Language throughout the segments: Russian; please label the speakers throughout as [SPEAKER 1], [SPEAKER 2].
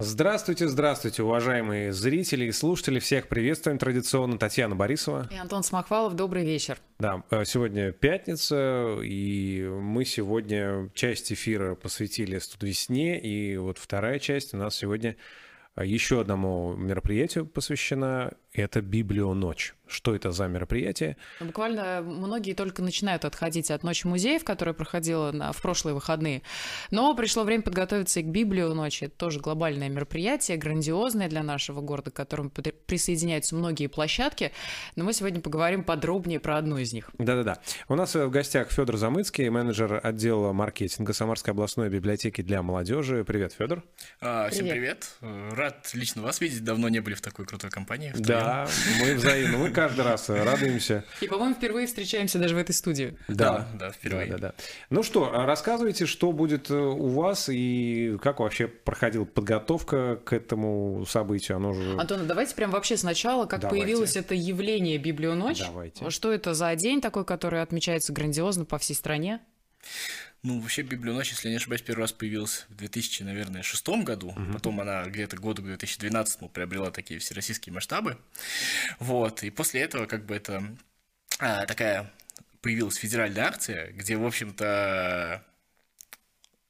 [SPEAKER 1] Здравствуйте, здравствуйте, уважаемые зрители и слушатели. Всех приветствуем традиционно. Татьяна Борисова.
[SPEAKER 2] И Антон Смахвалов. Добрый вечер.
[SPEAKER 1] Да, э, сегодня пятница, и мы сегодня часть эфира посвятили студвесне, и вот вторая часть у нас сегодня еще одному мероприятию посвящена. Это Библионочь. Что это за мероприятие?
[SPEAKER 2] Ну, буквально многие только начинают отходить от Ночи музеев, которая проходила на, в прошлые выходные. Но пришло время подготовиться и к Библию ночи. Это тоже глобальное мероприятие, грандиозное для нашего города, к которому присоединяются многие площадки. Но мы сегодня поговорим подробнее про одну из них.
[SPEAKER 1] Да-да-да. У нас в гостях Федор Замыцкий, менеджер отдела маркетинга Самарской областной библиотеки для молодежи. Привет, Федор.
[SPEAKER 3] А, всем привет. привет. Рад лично вас видеть. Давно не были в такой крутой компании.
[SPEAKER 1] Да, мы взаимно. Мы каждый раз радуемся.
[SPEAKER 2] И, по-моему, впервые встречаемся даже в этой студии.
[SPEAKER 1] Да, да, впервые. Да, да, да. Ну что, рассказывайте, что будет э, у вас и как вообще проходила подготовка к этому событию. Оно же...
[SPEAKER 2] Антон, давайте прям вообще сначала, как давайте. появилось это явление Библионочь.
[SPEAKER 1] Давайте.
[SPEAKER 2] Что это за день такой, который отмечается грандиозно по всей стране?
[SPEAKER 3] Ну, вообще Библионочь, если не ошибаюсь, первый раз появилась в 2000, наверное, шестом году. Угу. Потом она где-то году к 2012 приобрела такие всероссийские масштабы. Вот. И после этого как бы это а, такая появилась федеральная акция, где, в общем-то,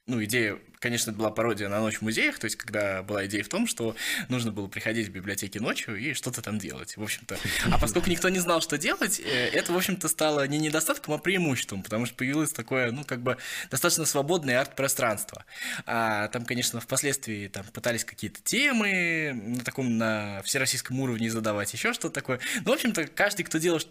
[SPEAKER 3] ну, идея конечно, это была пародия на ночь в музеях, то есть, когда была идея в том, что нужно было приходить в библиотеки ночью и что-то там делать, в общем-то. А поскольку никто не знал, что делать, э, это, в общем-то, стало не недостатком, а преимуществом, потому что появилось такое, ну, как бы, достаточно свободное арт-пространство. А там, конечно, впоследствии там пытались какие-то темы на таком, на всероссийском уровне задавать, еще что-то такое. Ну, в общем-то, каждый, кто делал,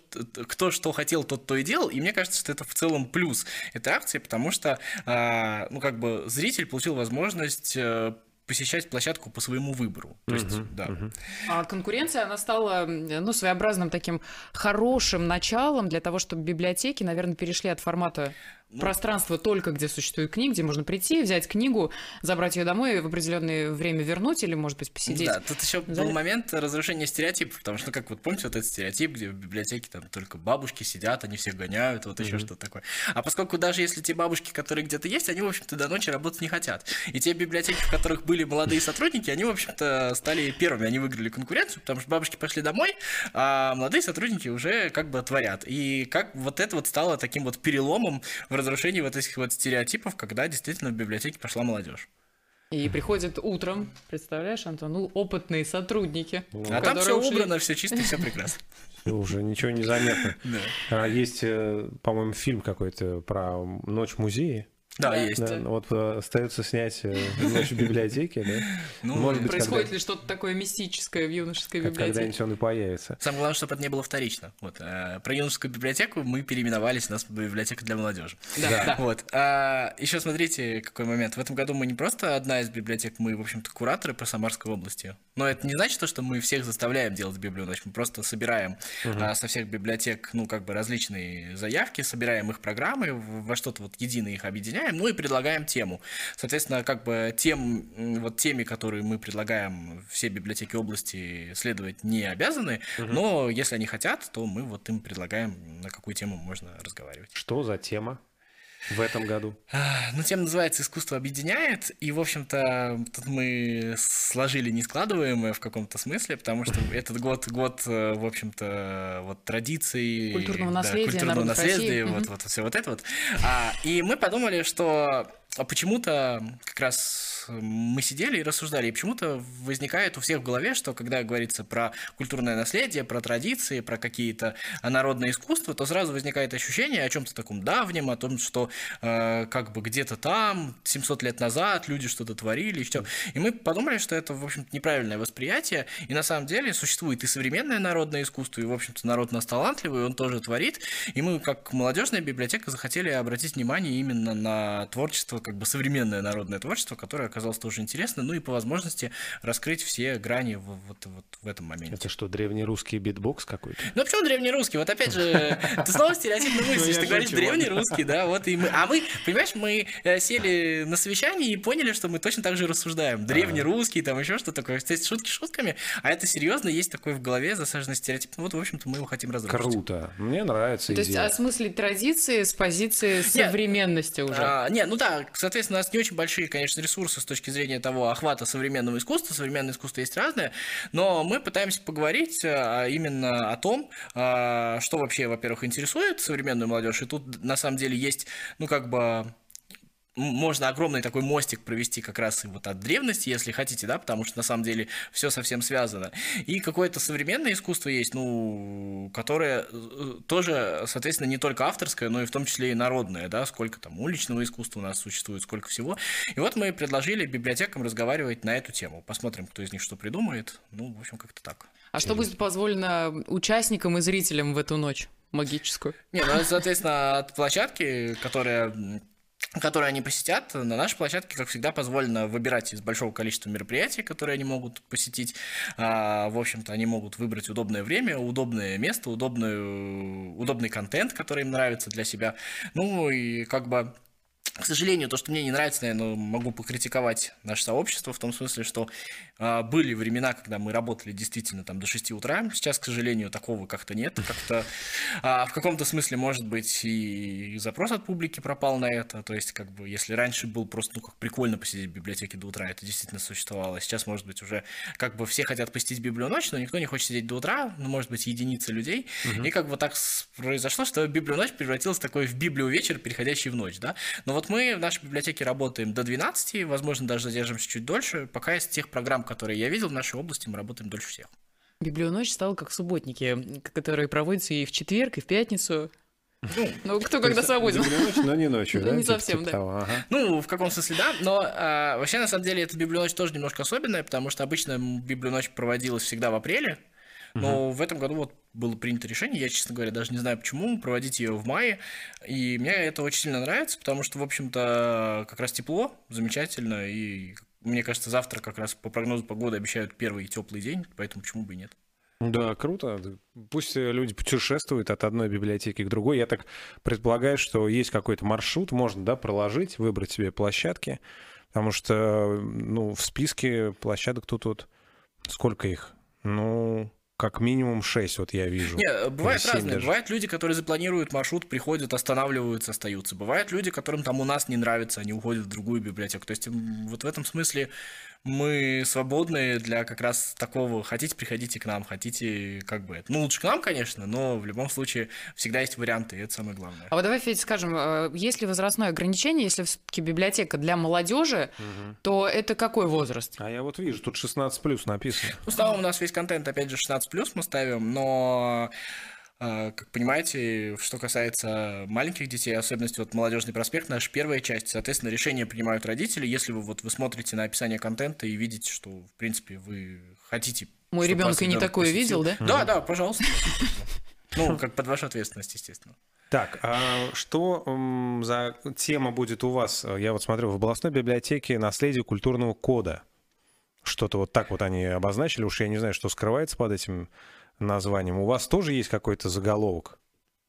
[SPEAKER 3] кто что хотел, тот то и делал, и мне кажется, что это в целом плюс этой акции, потому что, а, ну, как бы, зритель получил возможность э, посещать площадку по своему выбору. То есть, uh-huh, да. Uh-huh.
[SPEAKER 2] А конкуренция, она стала, ну, своеобразным таким хорошим началом для того, чтобы библиотеки, наверное, перешли от формата ну, пространство только, где существует книга, где можно прийти, взять книгу, забрать ее домой в определенное время вернуть или, может быть, посидеть.
[SPEAKER 3] Да, тут еще был момент разрушения стереотипов, потому что, как вот помните, вот этот стереотип, где в библиотеке там только бабушки сидят, они всех гоняют, вот еще mm-hmm. что-то такое. А поскольку даже если те бабушки, которые где-то есть, они, в общем-то, до ночи работать не хотят. И те библиотеки, в которых были молодые сотрудники, они, в общем-то, стали первыми, они выиграли конкуренцию, потому что бабушки пошли домой, а молодые сотрудники уже как бы творят. И как вот это вот стало таким вот переломом в разрушении вот этих вот стереотипов, когда действительно в библиотеке пошла молодежь.
[SPEAKER 2] И приходят утром, представляешь, Антон, ну, опытные сотрудники.
[SPEAKER 3] А там все ушли... убрано, все чисто, все прекрасно.
[SPEAKER 1] Уже ничего не заметно. А есть, э, по-моему, фильм какой-то про ночь в музее.
[SPEAKER 3] Да, есть. Да,
[SPEAKER 1] вот э, остается снять э, ночь в библиотеке, да?
[SPEAKER 2] Ну, Может быть, происходит когда... ли что-то такое мистическое в юношеской библиотеке?
[SPEAKER 1] Когда-нибудь он и появится.
[SPEAKER 3] Самое главное, чтобы это не было вторично. Вот. А, про юношескую библиотеку мы переименовались, у нас библиотека для молодежи.
[SPEAKER 2] Да, да.
[SPEAKER 3] Вот. А, еще смотрите, какой момент. В этом году мы не просто одна из библиотек, мы, в общем-то, кураторы по Самарской области. Но это не значит, что мы всех заставляем делать библионочь. Мы просто собираем угу. а, со всех библиотек, ну, как бы различные заявки, собираем их программы, во что-то вот единое их объединяем, ну и предлагаем тему. Соответственно, как бы тем, вот теми, которые мы предлагаем, все библиотеки области следовать не обязаны, угу. но если они хотят, то мы вот им предлагаем, на какую тему можно разговаривать.
[SPEAKER 1] Что за тема? В этом году?
[SPEAKER 3] Ну, тема называется «Искусство объединяет», и, в общем-то, тут мы сложили нескладываемое в каком-то смысле, потому что этот год, год, э, в общем-то, вот традиций...
[SPEAKER 2] Культурного наследия,
[SPEAKER 3] да, культурного наследия, вот, вот, все вот это вот. А, и мы подумали, что а почему-то как раз мы сидели и рассуждали, и почему-то возникает у всех в голове, что когда говорится про культурное наследие, про традиции, про какие-то народные искусства, то сразу возникает ощущение о чем-то таком давнем, о том, что э, как бы где-то там 700 лет назад люди что-то творили и все. И мы подумали, что это, в общем-то, неправильное восприятие, и на самом деле существует и современное народное искусство, и, в общем-то, народ нас талантливый, он тоже творит, и мы, как молодежная библиотека, захотели обратить внимание именно на творчество, как бы современное народное творчество, которое оказалось тоже интересно, ну и по возможности раскрыть все грани вот, вот, вот в этом моменте.
[SPEAKER 1] Это что, древнерусский битбокс какой-то?
[SPEAKER 3] Ну, почему древнерусский? Вот опять же, ты снова стереотипно мыслишь, ты говоришь древнерусский, да, вот и мы. А мы, понимаешь, мы э, сели на совещании и поняли, что мы точно так же рассуждаем. Древнерусский, там еще что такое. Кстати, шутки шутками, а это серьезно, есть такой в голове засаженный стереотип. Ну, вот, в общем-то, мы его хотим разрушить.
[SPEAKER 1] Круто. Мне нравится
[SPEAKER 2] То есть осмыслить традиции с позиции современности уже.
[SPEAKER 3] А, не, ну да, соответственно, у нас не очень большие, конечно, ресурсы с точки зрения того охвата современного искусства. Современное искусство есть разное, но мы пытаемся поговорить э, именно о том, э, что вообще, во-первых, интересует современную молодежь. И тут, на самом деле, есть, ну, как бы можно огромный такой мостик провести как раз и вот от древности, если хотите, да, потому что на самом деле все совсем связано. И какое-то современное искусство есть, ну, которое э, тоже, соответственно, не только авторское, но и в том числе и народное, да, сколько там уличного искусства у нас существует, сколько всего. И вот мы предложили библиотекам разговаривать на эту тему. Посмотрим, кто из них что придумает. Ну, в общем, как-то так.
[SPEAKER 2] А что будет позволено участникам и зрителям в эту ночь магическую?
[SPEAKER 3] Не, ну, соответственно, от площадки, которая которые они посетят. На нашей площадке, как всегда, позволено выбирать из большого количества мероприятий, которые они могут посетить. А, в общем-то, они могут выбрать удобное время, удобное место, удобную, удобный контент, который им нравится для себя. Ну и как бы к сожалению, то, что мне не нравится, наверное, могу покритиковать наше сообщество в том смысле, что э, были времена, когда мы работали действительно там до 6 утра. Сейчас, к сожалению, такого как-то нет. Как-то э, в каком-то смысле, может быть, и запрос от публики пропал на это. То есть, как бы, если раньше был просто, ну, как прикольно посидеть в библиотеке до утра, это действительно существовало. Сейчас, может быть, уже как бы все хотят посетить библию ночь, но никто не хочет сидеть до утра, ну, может быть, единицы людей. Угу. И как бы так произошло, что библию ночь превратилась в такой в библию вечер, переходящий в ночь, да. Но вот мы в нашей библиотеке работаем до 12, возможно, даже задержимся чуть дольше. Пока из тех программ, которые я видел в нашей области, мы работаем дольше всех.
[SPEAKER 2] Библионочь стала как субботники, которые проводятся и в четверг, и в пятницу. Ну, ну кто когда свободен.
[SPEAKER 1] Ночь, но не ночью, да?
[SPEAKER 2] Не типа совсем, да.
[SPEAKER 3] Ага. Ну, в каком смысле, да. Но а, вообще, на самом деле, эта библионочь тоже немножко особенная, потому что обычно библионочь проводилась всегда в апреле. Но угу. в этом году вот было принято решение, я, честно говоря, даже не знаю почему, проводить ее в мае. И мне это очень сильно нравится, потому что, в общем-то, как раз тепло, замечательно. И мне кажется, завтра как раз по прогнозу погоды обещают первый теплый день, поэтому почему бы и нет.
[SPEAKER 1] Да, круто. Пусть люди путешествуют от одной библиотеки к другой. Я так предполагаю, что есть какой-то маршрут, можно, да, проложить, выбрать себе площадки, потому что, ну, в списке площадок тут вот сколько их? Ну, как минимум 6, вот я вижу.
[SPEAKER 3] Не, бывает разное. Даже. Бывают люди, которые запланируют маршрут, приходят, останавливаются, остаются. Бывают люди, которым там у нас не нравится, они уходят в другую библиотеку. То есть вот в этом смысле мы свободны для как раз такого. Хотите, приходите к нам, хотите, как бы это. Ну, лучше к нам, конечно, но в любом случае всегда есть варианты, и это самое главное.
[SPEAKER 2] А вот давай, Федя, скажем, э, есть ли возрастное ограничение, если все-таки библиотека для молодежи, угу. то это какой возраст?
[SPEAKER 1] А я вот вижу, тут 16 плюс написано.
[SPEAKER 3] Ну, ставим у нас весь контент, опять же, 16 плюс мы ставим, но как понимаете, что касается маленьких детей, особенности вот молодежный проспект, наша первая часть, соответственно, решение принимают родители. Если вы вот вы смотрите на описание контента и видите, что в принципе вы хотите.
[SPEAKER 2] Мой ребенок и не такое посетил. видел, да?
[SPEAKER 3] Да, да, пожалуйста. Ну, как под вашу ответственность, естественно.
[SPEAKER 1] Так, а что за тема будет у вас? Я вот смотрю, в областной библиотеке наследие культурного кода. Что-то вот так вот они обозначили. Уж я не знаю, что скрывается под этим названием. У вас тоже есть какой-то заголовок?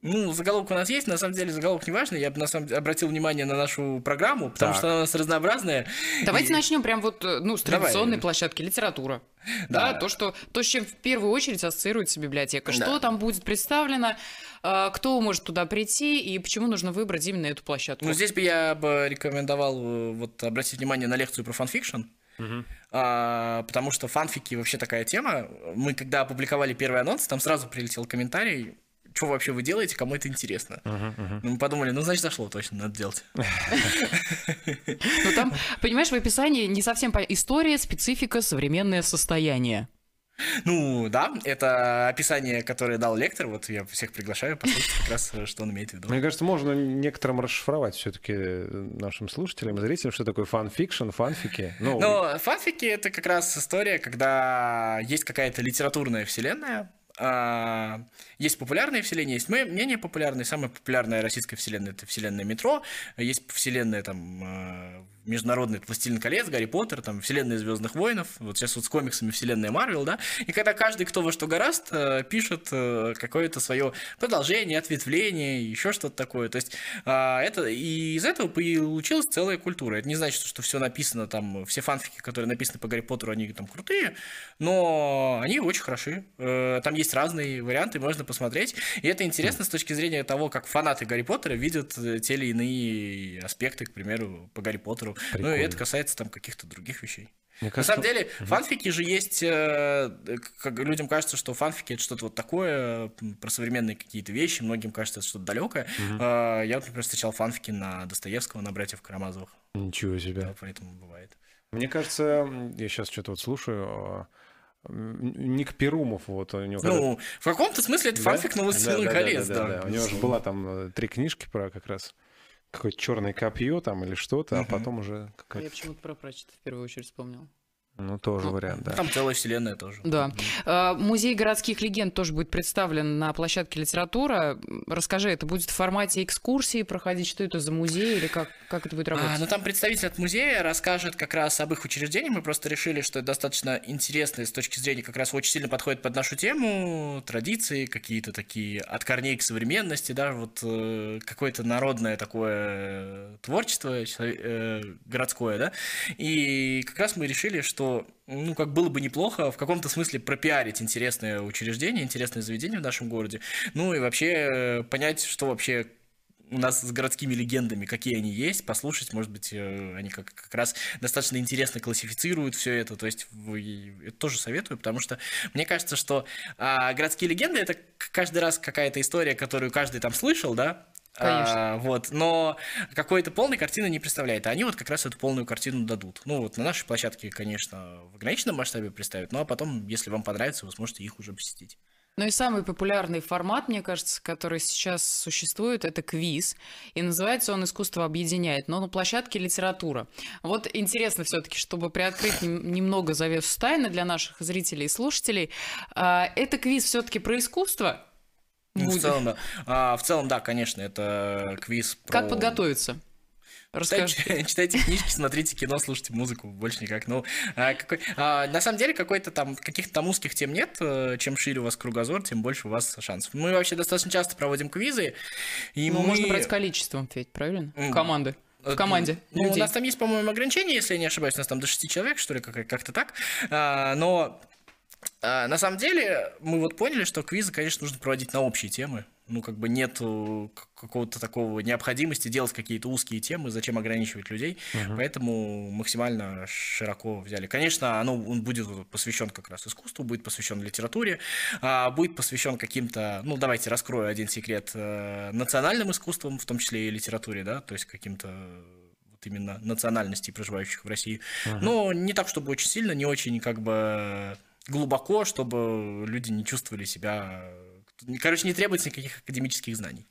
[SPEAKER 3] Ну, заголовок у нас есть, на самом деле заголовок не важный. Я бы на самом деле обратил внимание на нашу программу, потому так. что она у нас разнообразная.
[SPEAKER 2] Давайте и... начнем прям вот, э, ну, с традиционной Давай. площадки литература. Да. да, то, что то, с чем в первую очередь ассоциируется библиотека. Что да. там будет представлено, э, кто может туда прийти и почему нужно выбрать именно эту площадку.
[SPEAKER 3] Ну, здесь бы я бы рекомендовал э, вот обратить внимание на лекцию про фанфикшн. Угу. А, потому что фанфики вообще такая тема. Мы когда опубликовали первый анонс, там сразу прилетел комментарий, что вообще вы делаете, кому это интересно. Uh-huh, uh-huh. Мы подумали, ну, значит, зашло точно, надо делать.
[SPEAKER 2] Ну, там, понимаешь, в описании не совсем история, специфика, современное состояние.
[SPEAKER 3] Ну, да, это описание, которое дал лектор, вот я всех приглашаю послушать как раз, что он имеет в виду.
[SPEAKER 1] Мне кажется, можно некоторым расшифровать все-таки нашим слушателям и зрителям, что такое фанфикшн, фанфики.
[SPEAKER 3] Ну, Но фанфики — это как раз история, когда есть какая-то литературная вселенная, а, есть популярные вселенные, есть менее популярные. Самая популярная российская вселенная — это вселенная метро. Есть вселенная там а, международный «Властелин колец», «Гарри Поттер», там, вселенная «Звездных войнов», вот сейчас вот с комиксами вселенная Марвел, да, и когда каждый, кто во что горазд, э, пишет э, какое-то свое продолжение, ответвление, еще что-то такое, то есть а, это, и из этого получилась целая культура, это не значит, что все написано там, все фанфики, которые написаны по Гарри Поттеру, они там крутые, но они очень хороши, э, там есть есть разные варианты, можно посмотреть. И это интересно с точки зрения того, как фанаты Гарри Поттера видят э, те или иные аспекты, к примеру, по Гарри Поттеру. Прикольно. Ну и это касается там каких-то других вещей. Мне кажется, На самом деле, угу. фанфики же есть, э, как людям кажется, что фанфики это что-то вот такое, про современные какие-то вещи, многим кажется, это что-то далекое. Угу. Я, например, встречал фанфики на Достоевского, на братьев Карамазовых.
[SPEAKER 1] Ничего себе.
[SPEAKER 3] Да, поэтому бывает.
[SPEAKER 1] Мне кажется, я сейчас что-то вот слушаю, а, Ник Перумов, вот у него.
[SPEAKER 3] Ну, когда... в каком-то смысле это да? фанфик на «Властелин да, колец», да, да, да,
[SPEAKER 1] да. У него же была там э, три книжки про как раз какое-то черное копье там или что-то, угу. а потом уже
[SPEAKER 2] какая-то... Я почему-то про прочитать в первую очередь вспомнил.
[SPEAKER 1] Ну, тоже ну, вариант, да.
[SPEAKER 3] Там целая вселенная тоже.
[SPEAKER 2] Да. А, музей городских легенд тоже будет представлен на площадке литература. Расскажи, это будет в формате экскурсии проходить? Что это за музей или как, как это будет работать? А,
[SPEAKER 3] ну, там представитель от музея расскажет как раз об их учреждении. Мы просто решили, что это достаточно интересно с точки зрения как раз очень сильно подходит под нашу тему. Традиции какие-то такие от корней к современности, да, вот э, какое-то народное такое творчество э, городское, да. И как раз мы решили, что ну, как было бы неплохо в каком-то смысле пропиарить интересное учреждение, интересное заведение в нашем городе, ну и вообще э, понять, что вообще у нас с городскими легендами, какие они есть, послушать, может быть, э, они как, как раз достаточно интересно классифицируют все это, то есть вы, это тоже советую, потому что мне кажется, что а, городские легенды это каждый раз какая-то история, которую каждый там слышал, да,
[SPEAKER 2] Конечно.
[SPEAKER 3] А, вот, но какой-то полной картины не представляет. А они вот как раз эту полную картину дадут. Ну, вот на нашей площадке, конечно, в ограниченном масштабе представят, ну а потом, если вам понравится, вы сможете их уже посетить.
[SPEAKER 2] Ну и самый популярный формат, мне кажется, который сейчас существует, это квиз. И называется он «Искусство объединяет», но на площадке литература. Вот интересно все-таки, чтобы приоткрыть немного завесу тайны для наших зрителей и слушателей, а, это квиз все-таки про искусство
[SPEAKER 3] ну, в целом, да. А, в целом, да, конечно, это квиз
[SPEAKER 2] про... Как подготовиться?
[SPEAKER 3] Читайте, читайте книжки, смотрите кино, слушайте музыку, больше никак. Ну, а, какой, а, на самом деле, какой-то там, каких-то там узких тем нет. Э, чем шире у вас кругозор, тем больше у вас шансов. Мы вообще достаточно часто проводим квизы.
[SPEAKER 2] И ну, мы... можно брать количеством, Федь, правильно? Mm. Команды. В команде.
[SPEAKER 3] Ну, людей. у нас там есть, по-моему, ограничения, если я не ошибаюсь, у нас там до 6 человек, что ли, как-то так. А, но а, на самом деле, мы вот поняли, что квизы, конечно, нужно проводить на общие темы. Ну, как бы нет какого-то такого необходимости делать какие-то узкие темы, зачем ограничивать людей. Uh-huh. Поэтому максимально широко взяли. Конечно, оно он будет посвящен как раз искусству, будет посвящен литературе, а будет посвящен каким-то, ну, давайте раскрою один секрет, э, национальным искусствам, в том числе и литературе, да, то есть каким-то вот именно национальностей, проживающих в России. Uh-huh. Но не так, чтобы очень сильно, не очень как бы глубоко, чтобы люди не чувствовали себя... Короче, не требуется никаких академических знаний.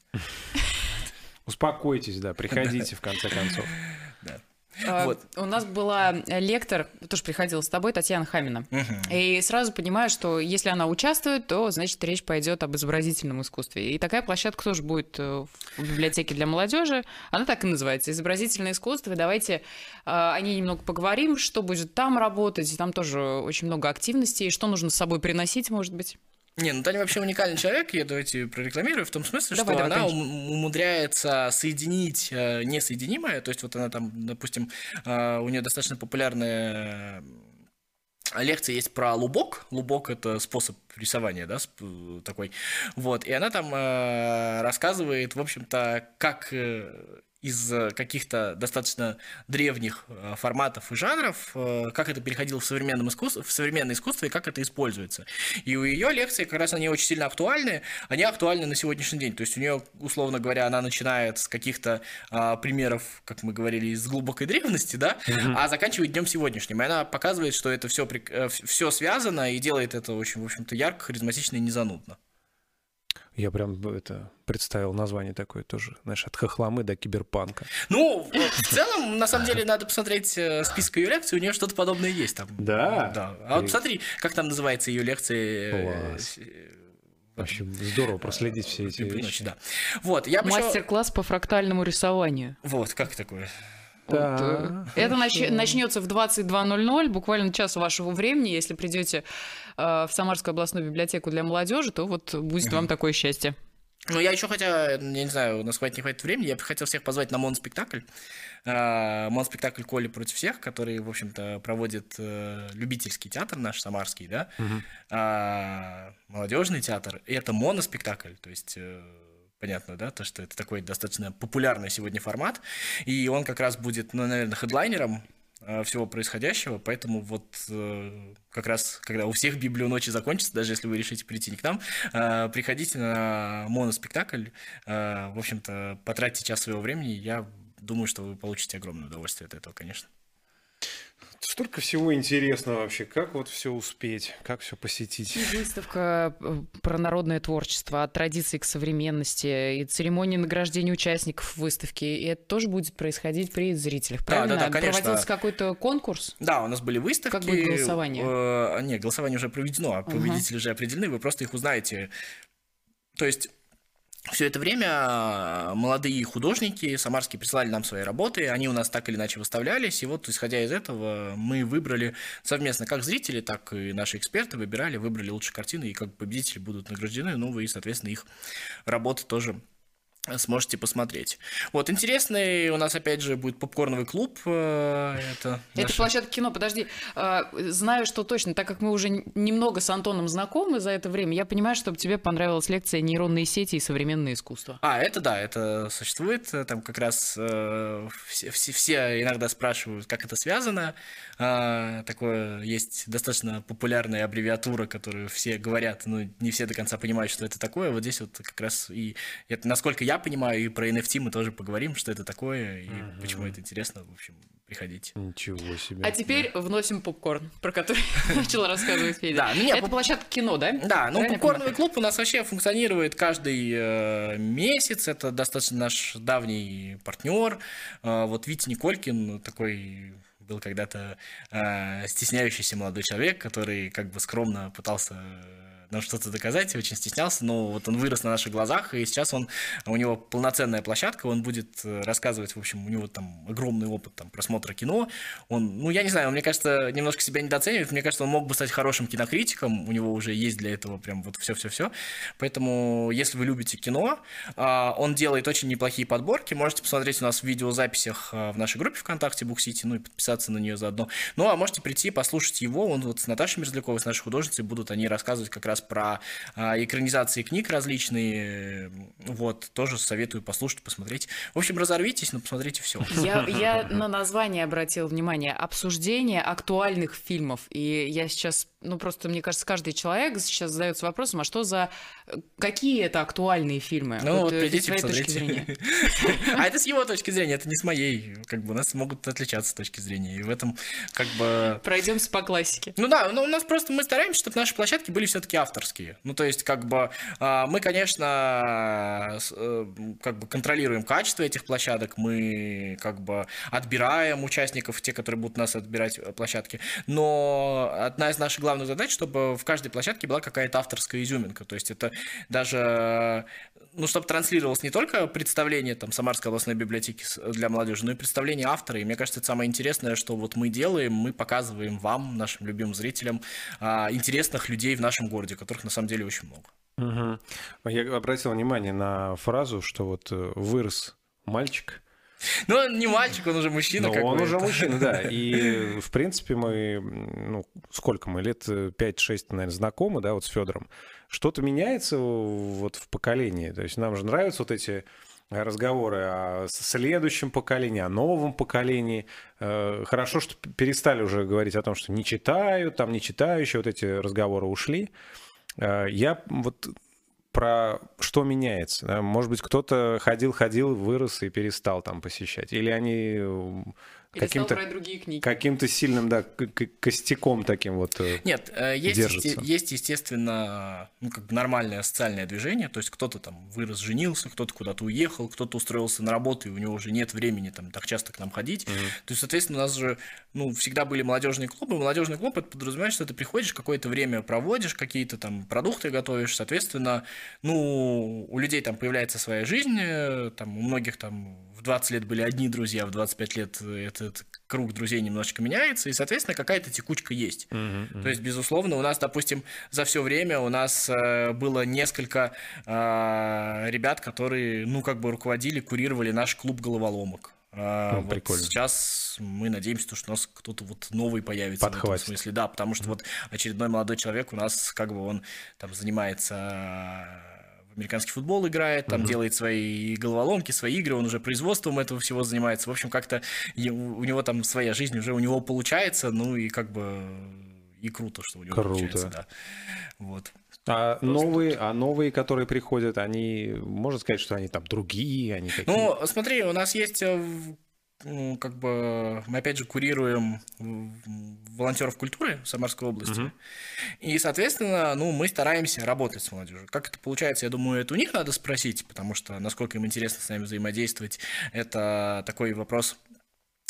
[SPEAKER 1] Успокойтесь, да, приходите в конце концов.
[SPEAKER 2] А, вот. У нас была лектор, тоже приходила с тобой, Татьяна Хамина. Угу. И сразу понимаю, что если она участвует, то, значит, речь пойдет об изобразительном искусстве. И такая площадка тоже будет э, в библиотеке для молодежи. Она так и называется «Изобразительное искусство». И давайте э, о ней немного поговорим, что будет там работать. Там тоже очень много активностей. Что нужно с собой приносить, может быть?
[SPEAKER 3] Не, ну Таня вообще уникальный человек, я давайте прорекламирую, в том смысле, давай, что давай, она конечно. умудряется соединить э, несоединимое, то есть вот она там, допустим, э, у нее достаточно популярная лекция есть про лубок. Лубок это способ рисования, да, такой. Вот. И она там э, рассказывает, в общем-то, как э, из э, каких-то достаточно древних э, форматов и жанров, э, как это переходило в, современном искусство, в современное искусство и как это используется. И у ее лекции как раз они очень сильно актуальны, они актуальны на сегодняшний день. То есть у нее, условно говоря, она начинает с каких-то а, примеров, как мы говорили, из глубокой древности, да, mm-hmm. а заканчивает днем сегодняшним. И она показывает, что это все, все связано и делает это очень, в общем-то, ярко, харизматично и незанудно.
[SPEAKER 1] Я прям это представил название такое тоже, знаешь, от хохламы до киберпанка.
[SPEAKER 3] Ну, в целом, на самом деле, надо посмотреть э, список ее лекций, у нее что-то подобное есть там.
[SPEAKER 1] Да?
[SPEAKER 3] Да. А вот смотри, как там называется ее лекции.
[SPEAKER 1] Э, Класс. В общем, здорово проследить все эти
[SPEAKER 3] вещи. Да. Вот,
[SPEAKER 2] я Мастер-класс по фрактальному рисованию.
[SPEAKER 3] Вот, как такое?
[SPEAKER 2] Да. Вот. Э, это нач- начнется в 22.00, буквально час вашего времени. Если придете э, в Самарскую областную библиотеку для молодежи, то вот будет вам такое счастье.
[SPEAKER 3] Ну, я еще хотя, я не знаю, у нас хватит, не хватит времени, я бы хотел всех позвать на моноспектакль. А, моноспектакль Коли против всех, который, в общем-то, проводит любительский театр наш, самарский, да, угу. молодежный театр. И это моноспектакль, то есть понятно, да, то, что это такой достаточно популярный сегодня формат, и он как раз будет, ну, наверное, хедлайнером Э, всего происходящего, поэтому вот э, как раз, когда у всех Библию ночи закончится, даже если вы решите прийти не к нам, э, приходите на моноспектакль, в общем-то, потратьте час своего времени, я думаю, что вы получите огромное удовольствие от этого, конечно.
[SPEAKER 1] Столько всего интересного вообще. Как вот все успеть, как все посетить?
[SPEAKER 2] И выставка э, про народное творчество, от традиции к современности, и церемония награждения участников выставки. И это тоже будет происходить при зрителях, правильно?
[SPEAKER 3] Да, да, да, конечно.
[SPEAKER 2] Проводился какой-то конкурс?
[SPEAKER 3] Да, у нас были выставки.
[SPEAKER 2] Как будет голосование?
[SPEAKER 3] Э, нет, голосование уже проведено, а победители uh-huh. уже определены, вы просто их узнаете. То есть все это время а, молодые художники самарские присылали нам свои работы, они у нас так или иначе выставлялись, и вот исходя из этого мы выбрали совместно, как зрители, так и наши эксперты выбирали, выбрали лучшие картины, и как победители будут награждены, ну и, соответственно, их работы тоже сможете посмотреть. Вот, интересный у нас, опять же, будет попкорновый клуб. Э,
[SPEAKER 2] это, это наш... площадка кино, подожди. А, знаю, что точно, так как мы уже немного с Антоном знакомы за это время, я понимаю, что тебе понравилась лекция «Нейронные сети и современное искусство».
[SPEAKER 3] А, это да, это существует. Там как раз э, все, все, все иногда спрашивают, как это связано. Э, такое есть достаточно популярная аббревиатура, которую все говорят, но не все до конца понимают, что это такое. Вот здесь вот как раз и это, насколько я понимаю, и про NFT мы тоже поговорим, что это такое, и угу. почему это интересно, в общем, приходите.
[SPEAKER 1] Ничего себе.
[SPEAKER 2] А теперь да. вносим попкорн, про который начала рассказывать Федя. Да, меня это площадка кино, да?
[SPEAKER 3] Да, ну попкорновый клуб у нас вообще функционирует каждый э, месяц, это достаточно наш давний партнер. Э, вот Витя Николькин, такой был когда-то э, стесняющийся молодой человек, который как бы скромно пытался нам что-то доказать, очень стеснялся, но вот он вырос на наших глазах, и сейчас он, у него полноценная площадка, он будет э, рассказывать, в общем, у него там огромный опыт там, просмотра кино, он, ну, я не знаю, он, мне кажется, немножко себя недооценивает, мне кажется, он мог бы стать хорошим кинокритиком, у него уже есть для этого прям вот все-все-все, поэтому, если вы любите кино, а, он делает очень неплохие подборки, можете посмотреть у нас в видеозаписях а, в нашей группе ВКонтакте Буксити, ну, и подписаться на нее заодно, ну, а можете прийти, послушать его, он вот с Наташей Мерзляковой, с нашей художницей, будут они рассказывать как раз раз про а, экранизации книг различные. Вот, тоже советую послушать, посмотреть. В общем, разорвитесь, но посмотрите все.
[SPEAKER 2] Я, я на название обратил внимание. Обсуждение актуальных фильмов. И я сейчас, ну просто, мне кажется, каждый человек сейчас задается вопросом, а что за... Какие это актуальные фильмы?
[SPEAKER 3] Ну, вот, вот э, придите, посмотрите. А это с его точки зрения, это не с моей. Как бы у нас могут отличаться точки зрения. И в этом как бы...
[SPEAKER 2] Пройдемся по классике.
[SPEAKER 3] Ну да, ну у нас просто мы стараемся, чтобы наши площадки были все-таки авторские. Ну, то есть, как бы, а, мы, конечно, э, как бы контролируем качество этих площадок, мы, как бы, отбираем участников, те, которые будут нас отбирать э, площадки, но одна из наших главных задач, чтобы в каждой площадке была какая-то авторская изюминка, то есть это даже, ну, чтобы транслировалось не только представление там Самарской областной библиотеки для молодежи, но и представление автора, и мне кажется, это самое интересное, что вот мы делаем, мы показываем вам, нашим любимым зрителям, а, интересных людей в нашем городе, которых на самом деле очень много.
[SPEAKER 1] Угу. Я обратил внимание на фразу, что вот э, вырос мальчик.
[SPEAKER 3] Ну, он не мальчик, он уже мужчина.
[SPEAKER 1] Ну, он уже мужчина, да. И, в принципе, мы, ну, сколько мы, лет 5-6, наверное, знакомы, да, вот с Федором. Что-то меняется вот в поколении. То есть нам же нравятся вот эти разговоры о следующем поколении, о новом поколении. Э, хорошо, что перестали уже говорить о том, что не читают, там не читающие, вот эти разговоры ушли. Э, я вот про что меняется. Может быть, кто-то ходил-ходил, вырос и перестал там посещать. Или они каким-то другие книги. Каким-то сильным, да, костяком таким вот
[SPEAKER 3] э, Нет, э, есть, есть естественно, ну, как бы нормальное социальное движение, то есть кто-то там вырос, женился, кто-то куда-то уехал, кто-то устроился на работу, и у него уже нет времени там так часто к нам ходить. Mm-hmm. То есть, соответственно, у нас же, ну, всегда были молодежные клубы. Молодежный клуб это подразумевает, что ты приходишь, какое-то время проводишь, какие-то там продукты готовишь, соответственно, ну, у людей там появляется своя жизнь, э, там у многих там в 20 лет были одни друзья, в 25 лет это этот круг друзей немножечко меняется, и, соответственно, какая-то текучка есть. Uh-huh, uh-huh. То есть, безусловно, у нас, допустим, за все время у нас э, было несколько э, ребят, которые, ну, как бы руководили, курировали наш клуб головоломок. А, ну, вот прикольно. Сейчас мы надеемся, что у нас кто-то вот новый появится
[SPEAKER 1] Подхватит. в
[SPEAKER 3] этом смысле. Да, потому что вот очередной молодой человек у нас как бы он там занимается американский футбол играет, там uh-huh. делает свои головоломки, свои игры, он уже производством этого всего занимается. В общем, как-то у него там своя жизнь уже у него получается, ну и как бы и круто, что у него
[SPEAKER 1] круто.
[SPEAKER 3] получается, да.
[SPEAKER 1] Вот. А новые, а новые, которые приходят, они, можно сказать, что они там другие, они
[SPEAKER 3] какие? Ну, смотри, у нас есть э, ну, как бы мы опять же курируем волонтеров культуры в Самарской области. Угу. И, соответственно, ну, мы стараемся работать с молодежью. Как это получается, я думаю, это у них надо спросить, потому что насколько им интересно с нами взаимодействовать, это такой вопрос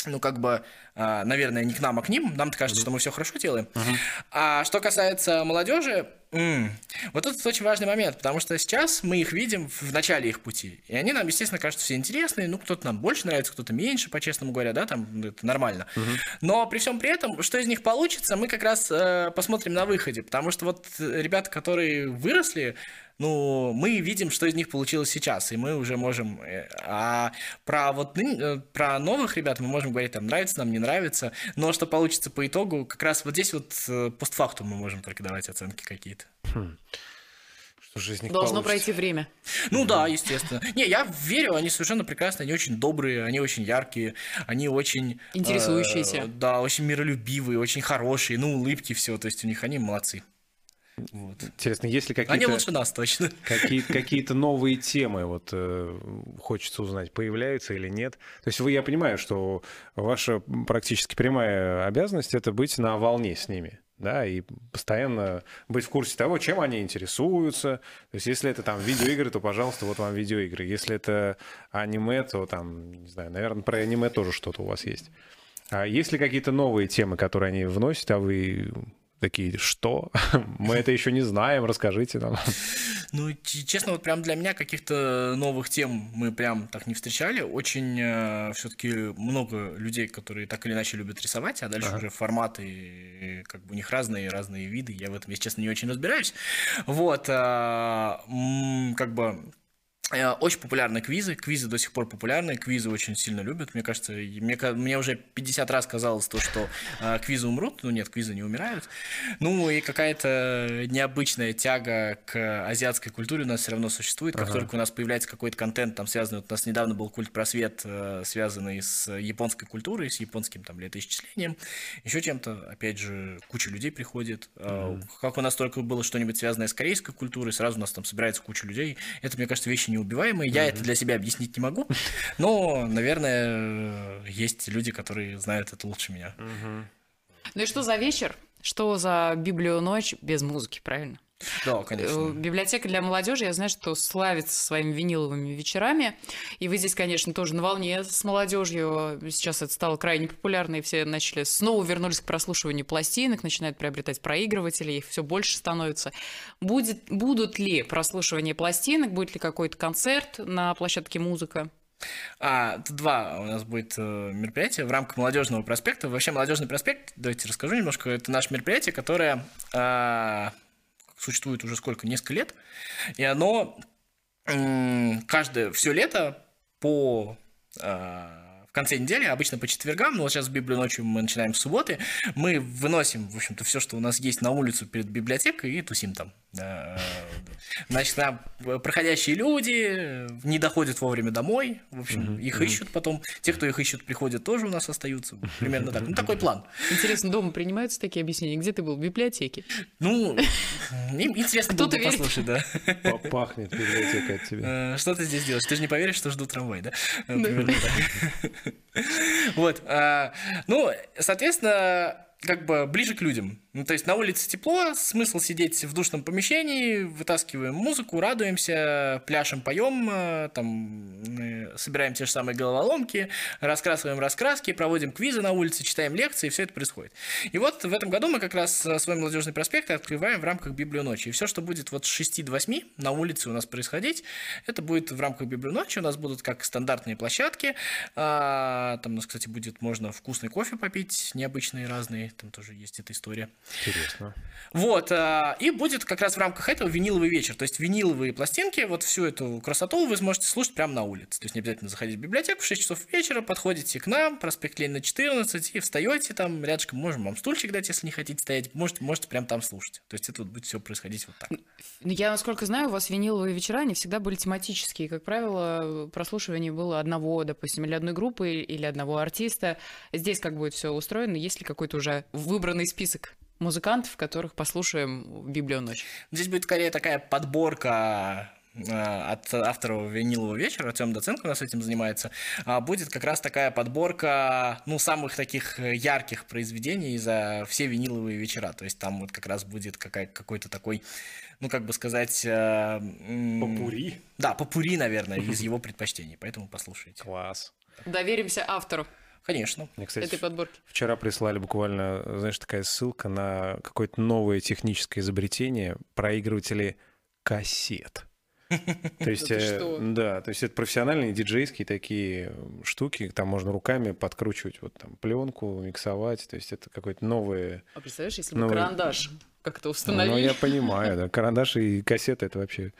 [SPEAKER 3] ну, как бы, а, наверное, не к нам, а к ним. Нам-то кажется, mm-hmm. что мы все хорошо делаем. Uh-huh. А что касается молодежи, м- вот это очень важный момент, потому что сейчас мы их видим в начале их пути. И они нам, естественно, кажутся все интересные. Ну, кто-то нам больше нравится, кто-то меньше, по-честному говоря, да, там это нормально. Uh-huh. Но при всем при этом, что из них получится, мы как раз э, посмотрим на выходе. Потому что вот ребята, которые выросли, ну, мы видим, что из них получилось сейчас, и мы уже можем... Э, а про вот э, про новых ребят мы можем говорить, там, нравится нам, не нравится, но что получится по итогу, как раз вот здесь вот э, постфактум мы можем только давать оценки какие-то. Хм.
[SPEAKER 2] Что них Должно получится? пройти время.
[SPEAKER 3] Ну да, естественно. Не, я верю, они совершенно прекрасные, они очень добрые, они очень яркие, они очень...
[SPEAKER 2] Интересующиеся. Э,
[SPEAKER 3] да, очень миролюбивые, очень хорошие, ну, улыбки, все, то есть у них они молодцы.
[SPEAKER 1] Вот. Интересно, есть ли какие-то...
[SPEAKER 3] Они лучше нас, точно.
[SPEAKER 1] Какие, какие-то новые темы, вот э, хочется узнать, появляются или нет. То есть вы, я понимаю, что ваша практически прямая обязанность — это быть на волне с ними да, и постоянно быть в курсе того, чем они интересуются. То есть, если это там видеоигры, то, пожалуйста, вот вам видеоигры. Если это аниме, то там, не знаю, наверное, про аниме тоже что-то у вас есть. А есть ли какие-то новые темы, которые они вносят, а вы такие, что? Мы это еще не знаем, расскажите нам.
[SPEAKER 3] Ну, честно, вот прям для меня каких-то новых тем мы прям так не встречали. Очень э, все-таки много людей, которые так или иначе любят рисовать, а дальше ага. уже форматы, как бы у них разные, разные виды. Я в этом, если честно, не очень разбираюсь. Вот, э, как бы очень популярны квизы, квизы до сих пор популярны, квизы очень сильно любят. Мне кажется, мне, мне уже 50 раз казалось то, что э, квизы умрут, но нет, квизы не умирают. Ну и какая-то необычная тяга к азиатской культуре у нас все равно существует. Как ага. только у нас появляется какой-то контент, там связанный, вот у нас недавно был культ просвет, э, связанный с японской культурой, с японским там летоисчислением, еще чем-то, опять же, куча людей приходит. Ага. Как у нас только было что-нибудь связанное с корейской культурой, сразу у нас там собирается куча людей. Это, мне кажется, вещи не неубиваемые. Я это для себя объяснить не могу, но, наверное, есть люди, которые знают это лучше меня.
[SPEAKER 2] Ну и что за вечер? Что за Библию ночь без музыки, правильно?
[SPEAKER 3] Да, конечно. Э,
[SPEAKER 2] библиотека для молодежи, я знаю, что славится своими виниловыми вечерами. И вы здесь, конечно, тоже на волне с молодежью. Сейчас это стало крайне популярно, и все начали снова вернулись к прослушиванию пластинок, начинают приобретать проигрыватели, их все больше становится. Будет, будут ли прослушивания пластинок, будет ли какой-то концерт на площадке музыка?
[SPEAKER 3] А, два у нас будет э, мероприятие в рамках молодежного проспекта. Вообще, молодежный проспект, давайте расскажу немножко, это наше мероприятие, которое э, существует уже сколько, несколько лет, и оно каждое, все лето по а, конце недели, обычно по четвергам, но вот сейчас в Библию ночью мы начинаем с субботы, мы выносим, в общем-то, все, что у нас есть на улицу перед библиотекой и тусим там. Значит, там проходящие люди не доходят вовремя домой, в общем, mm-hmm. их ищут потом. Те, кто их ищут, приходят, тоже у нас остаются. Примерно так. Ну, такой план.
[SPEAKER 2] Интересно, дома принимаются такие объяснения? Где ты был? В библиотеке?
[SPEAKER 3] Ну, им интересно было бы послушать, да.
[SPEAKER 1] Пахнет библиотека от тебя.
[SPEAKER 3] Э, что ты здесь делаешь? Ты же не поверишь, что жду трамвай, да? Примерно так. Вот. А, ну, соответственно, как бы ближе к людям. Ну, то есть на улице тепло, смысл сидеть в душном помещении, вытаскиваем музыку, радуемся, пляшем, поем, э, там, собираем те же самые головоломки, раскрасываем раскраски, проводим квизы на улице, читаем лекции, и все это происходит. И вот в этом году мы как раз свой молодежный проспект открываем в рамках Библию ночи. И все, что будет вот с 6 до 8 на улице у нас происходить, это будет в рамках Библию ночи. У нас будут как стандартные площадки. А, там у нас, кстати, будет можно вкусный кофе попить, необычные разные. Там тоже есть эта история.
[SPEAKER 1] Интересно.
[SPEAKER 3] Вот, а, и будет как раз в рамках этого виниловый вечер. То есть виниловые пластинки, вот всю эту красоту вы сможете слушать прямо на улице. То есть не обязательно заходить в библиотеку в 6 часов вечера, подходите к нам, проспект Ленина 14, и встаете там рядышком, можем вам стульчик дать, если не хотите стоять, можете, можете прямо там слушать. То есть это вот будет все происходить вот так.
[SPEAKER 2] Ну, я, насколько знаю, у вас виниловые вечера, они всегда были тематические. Как правило, прослушивание было одного, допустим, или одной группы, или одного артиста. Здесь как будет все устроено? Есть ли какой-то уже выбранный список? Музыкантов, которых послушаем в Библию ночь.
[SPEAKER 3] Здесь будет скорее такая подборка э, от автора винилового вечера, Артем Доценко у нас этим занимается, а будет как раз такая подборка, ну, самых таких ярких произведений за все виниловые вечера. То есть там вот как раз будет какая, какой-то такой, ну, как бы сказать... Э,
[SPEAKER 1] попури?
[SPEAKER 3] Да, попури, наверное, из его предпочтений, поэтому послушайте.
[SPEAKER 1] Класс.
[SPEAKER 2] Доверимся автору.
[SPEAKER 3] Конечно.
[SPEAKER 1] Мне, кстати,
[SPEAKER 2] этой подборки.
[SPEAKER 1] Вчера прислали буквально, знаешь, такая ссылка на какое-то новое техническое изобретение проигрыватели кассет. То есть, э, да, то есть это профессиональные диджейские такие штуки, там можно руками подкручивать вот там пленку, миксовать, то есть это какое-то новое...
[SPEAKER 2] А представляешь, если бы карандаш как-то установили?
[SPEAKER 1] Ну, я понимаю, да, карандаш и кассеты это вообще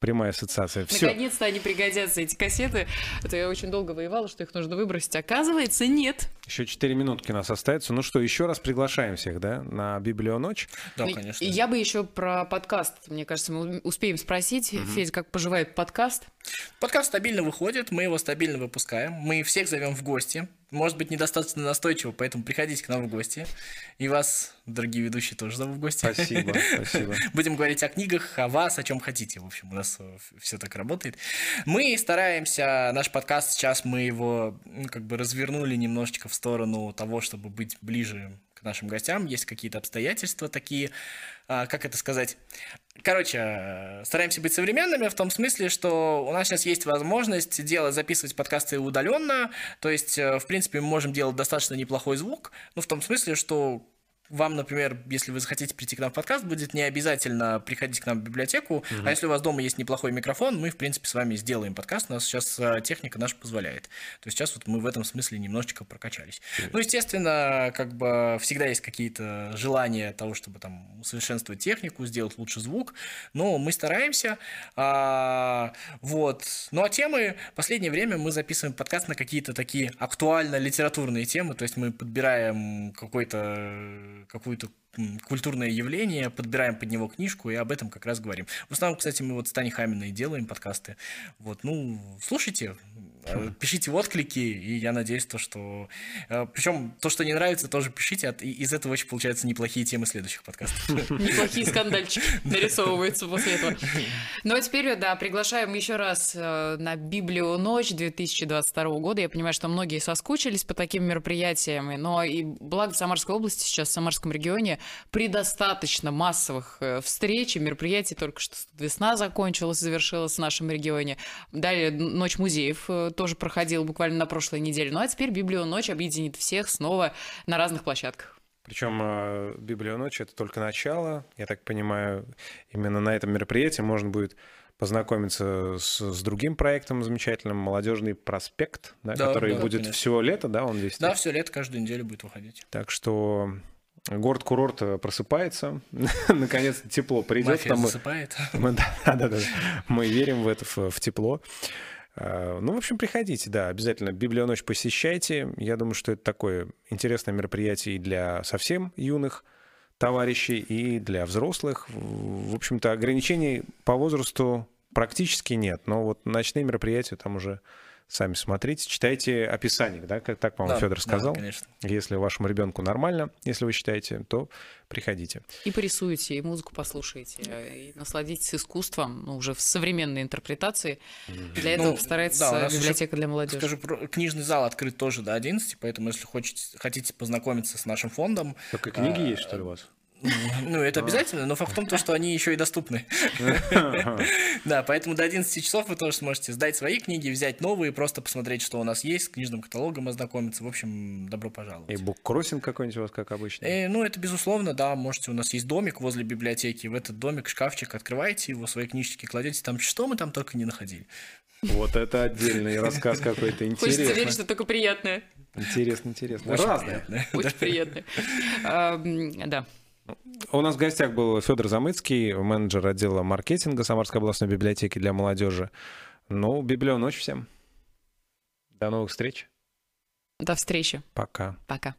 [SPEAKER 1] прямая ассоциация. Все.
[SPEAKER 2] Наконец-то они пригодятся, эти кассеты. Это я очень долго воевала, что их нужно выбросить. Оказывается, нет.
[SPEAKER 1] Еще 4 минутки у нас остается. Ну что, еще раз приглашаем всех, да, на Библию ночь?
[SPEAKER 3] Да, конечно.
[SPEAKER 2] Я бы еще про подкаст, мне кажется, мы успеем спросить. Угу. Федя, как поживает подкаст?
[SPEAKER 3] Подкаст стабильно выходит, мы его стабильно выпускаем. Мы всех зовем в гости может быть, недостаточно настойчиво, поэтому приходите к нам в гости. И вас, дорогие ведущие, тоже зову в гости.
[SPEAKER 1] Спасибо, спасибо.
[SPEAKER 3] Будем говорить о книгах, о вас, о чем хотите. В общем, у нас э, все так работает. Мы стараемся, наш подкаст сейчас мы его ну, как бы развернули немножечко в сторону того, чтобы быть ближе к нашим гостям. Есть какие-то обстоятельства такие, а, как это сказать, Короче, стараемся быть современными в том смысле, что у нас сейчас есть возможность делать, записывать подкасты удаленно, то есть, э, в принципе, мы можем делать достаточно неплохой звук, ну, в том смысле, что вам, например, если вы захотите прийти к нам в подкаст, будет не обязательно приходить к нам в библиотеку, угу. а если у вас дома есть неплохой микрофон, мы, в принципе, с вами сделаем подкаст, у нас сейчас э, техника наша позволяет. То есть сейчас вот мы в этом смысле немножечко прокачались. Ну, естественно, как бы всегда есть какие-то желания того, чтобы там усовершенствовать технику, сделать лучше звук, но мы стараемся. А, вот. Ну, а темы, в последнее время мы записываем подкаст на какие-то такие актуально-литературные темы, то есть мы подбираем какой-то какое-то культурное явление, подбираем под него книжку и об этом как раз говорим. В основном, кстати, мы вот с Таней Хаминой делаем подкасты. Вот, ну, слушайте, пишите отклики, и я надеюсь, то, что... Э, Причем то, что не нравится, тоже пишите, из этого очень получаются неплохие темы следующих подкастов.
[SPEAKER 2] Неплохие скандальчики нарисовываются после этого. Ну а теперь, да, приглашаем еще раз э, на Библию ночь 2022 года. Я понимаю, что многие соскучились по таким мероприятиям, но и благо в Самарской области, сейчас в Самарском регионе, предостаточно массовых встреч и мероприятий. Только что весна закончилась, завершилась в нашем регионе. Далее Ночь музеев тоже проходил буквально на прошлой неделе. Ну а теперь Библию ночь объединит всех снова на разных площадках.
[SPEAKER 1] Причем э, Библия ночи это только начало. Я так понимаю, именно на этом мероприятии можно будет познакомиться с, с другим проектом замечательным, молодежный проспект, да, да, который да, будет конечно. все лето, да, он весь.
[SPEAKER 3] Да, все лето каждую неделю будет выходить.
[SPEAKER 1] Так что город-курорт просыпается, наконец-то тепло придет.
[SPEAKER 3] Мафия засыпает.
[SPEAKER 1] Мы, да, да, да, мы верим в это, в, в тепло. А, ну, в общем, приходите, да, обязательно Библию ночь посещайте. Я думаю, что это такое интересное мероприятие и для совсем юных товарищей, и для взрослых. В общем-то, ограничений по возрасту практически нет, но вот ночные мероприятия там уже Сами смотрите, читайте описание, да, как так, по-моему,
[SPEAKER 3] Да,
[SPEAKER 1] Федор сказал.
[SPEAKER 3] Да, конечно.
[SPEAKER 1] Если вашему ребенку нормально, если вы считаете, то приходите.
[SPEAKER 2] И порисуйте, и музыку послушайте, и насладитесь искусством, ну, уже в современной интерпретации. Для этого
[SPEAKER 3] Ну,
[SPEAKER 2] постарается
[SPEAKER 3] да, у нас
[SPEAKER 2] библиотека для молодежи.
[SPEAKER 3] Скажу, книжный зал открыт тоже до 11, поэтому если хочете, хотите познакомиться с нашим фондом,
[SPEAKER 1] Только книги
[SPEAKER 3] А,
[SPEAKER 1] есть, что ли, у вас?
[SPEAKER 3] Ну, это обязательно, но факт в том, то, что они еще и доступны. Да, поэтому до 11 часов вы тоже сможете сдать свои книги, взять новые, просто посмотреть, что у нас есть, с книжным каталогом ознакомиться. В общем, добро
[SPEAKER 1] И
[SPEAKER 3] пожаловать.
[SPEAKER 1] буккроссинг какой-нибудь у вас, как обычно?
[SPEAKER 3] Э, ну, это безусловно, да, можете, у нас есть домик возле библиотеки, в этот домик шкафчик открываете его, свои книжечки кладете, там что мы там только не находили.
[SPEAKER 1] Вот это отдельный рассказ какой-то
[SPEAKER 2] Хочется верить,
[SPEAKER 1] интересный.
[SPEAKER 2] что только приятное.
[SPEAKER 1] Интересно, интересно.
[SPEAKER 3] Очень
[SPEAKER 1] Разное.
[SPEAKER 3] приятно.
[SPEAKER 2] Очень приятное. Да.
[SPEAKER 1] У нас в гостях был Федор Замыцкий, менеджер отдела маркетинга Самарской областной библиотеки для молодежи. Ну, библио ночь всем. До новых встреч.
[SPEAKER 2] До встречи.
[SPEAKER 1] Пока.
[SPEAKER 2] Пока.